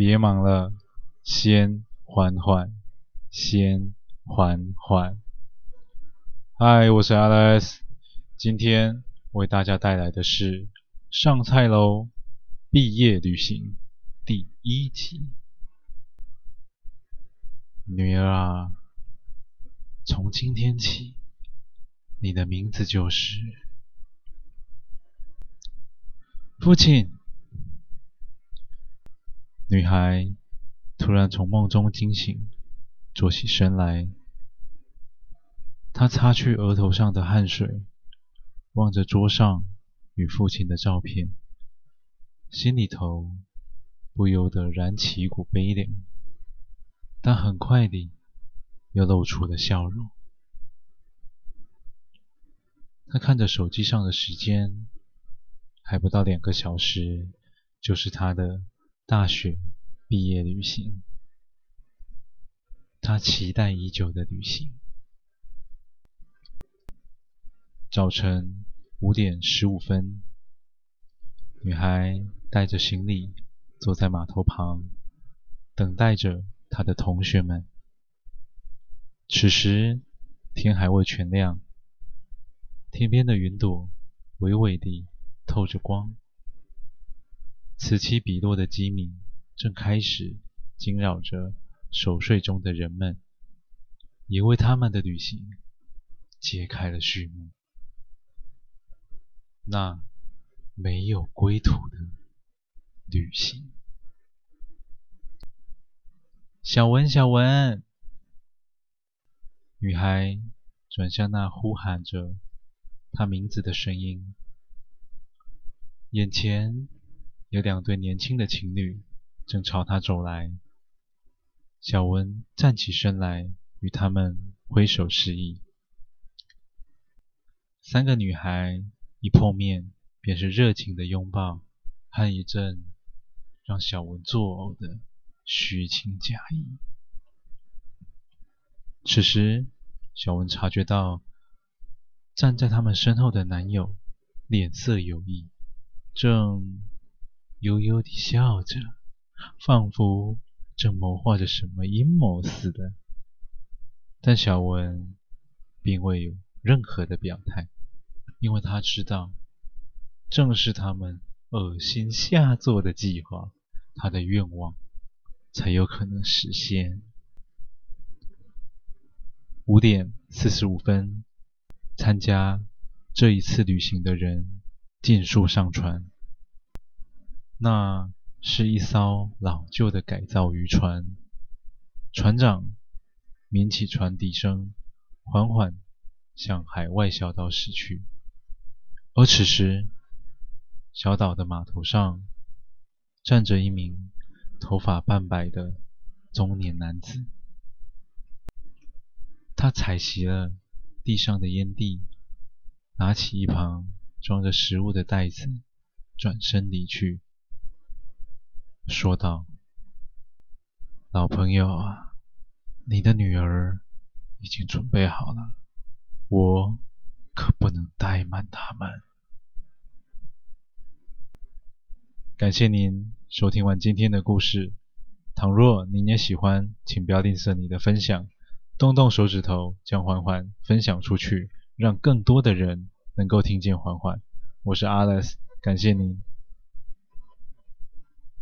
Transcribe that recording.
别忙了，先缓缓，先缓缓。嗨，我是 Alex，今天为大家带来的是《上菜喽！毕业旅行》第一集。女儿啊，从今天起，你的名字就是父亲。女孩突然从梦中惊醒，坐起身来。她擦去额头上的汗水，望着桌上与父亲的照片，心里头不由得燃起一股悲凉，但很快地又露出了笑容。她看着手机上的时间，还不到两个小时，就是她的大学毕业旅行，他期待已久的旅行。早晨五点十五分，女孩带着行李坐在码头旁，等待着她的同学们。此时天还未全亮，天边的云朵微微地透着光。此起彼落的鸡鸣正开始惊扰着熟睡中的人们，也为他们的旅行揭开了序幕。那没有归途的旅行。小文，小文，女孩转向那呼喊着她名字的声音，眼前。有两对年轻的情侣正朝他走来。小文站起身来，与他们挥手示意。三个女孩一碰面便是热情的拥抱和一阵让小文作呕的虚情假意。此时，小文察觉到站在他们身后的男友脸色有异，正。悠悠地笑着，仿佛正谋划着什么阴谋似的。但小文并未有任何的表态，因为他知道，正是他们恶心下作的计划，他的愿望才有可能实现。五点四十五分，参加这一次旅行的人尽数上船。那是一艘老旧的改造渔船，船长鸣起船笛声，缓缓向海外小岛驶去。而此时，小岛的码头上站着一名头发半白的中年男子，他踩熄了地上的烟蒂，拿起一旁装着食物的袋子，转身离去。说道：“老朋友啊，你的女儿已经准备好了，我可不能怠慢他们。”感谢您收听完今天的故事。倘若您也喜欢，请不要吝啬你的分享，动动手指头将缓缓分享出去，让更多的人能够听见缓缓。我是 Alice，感谢您。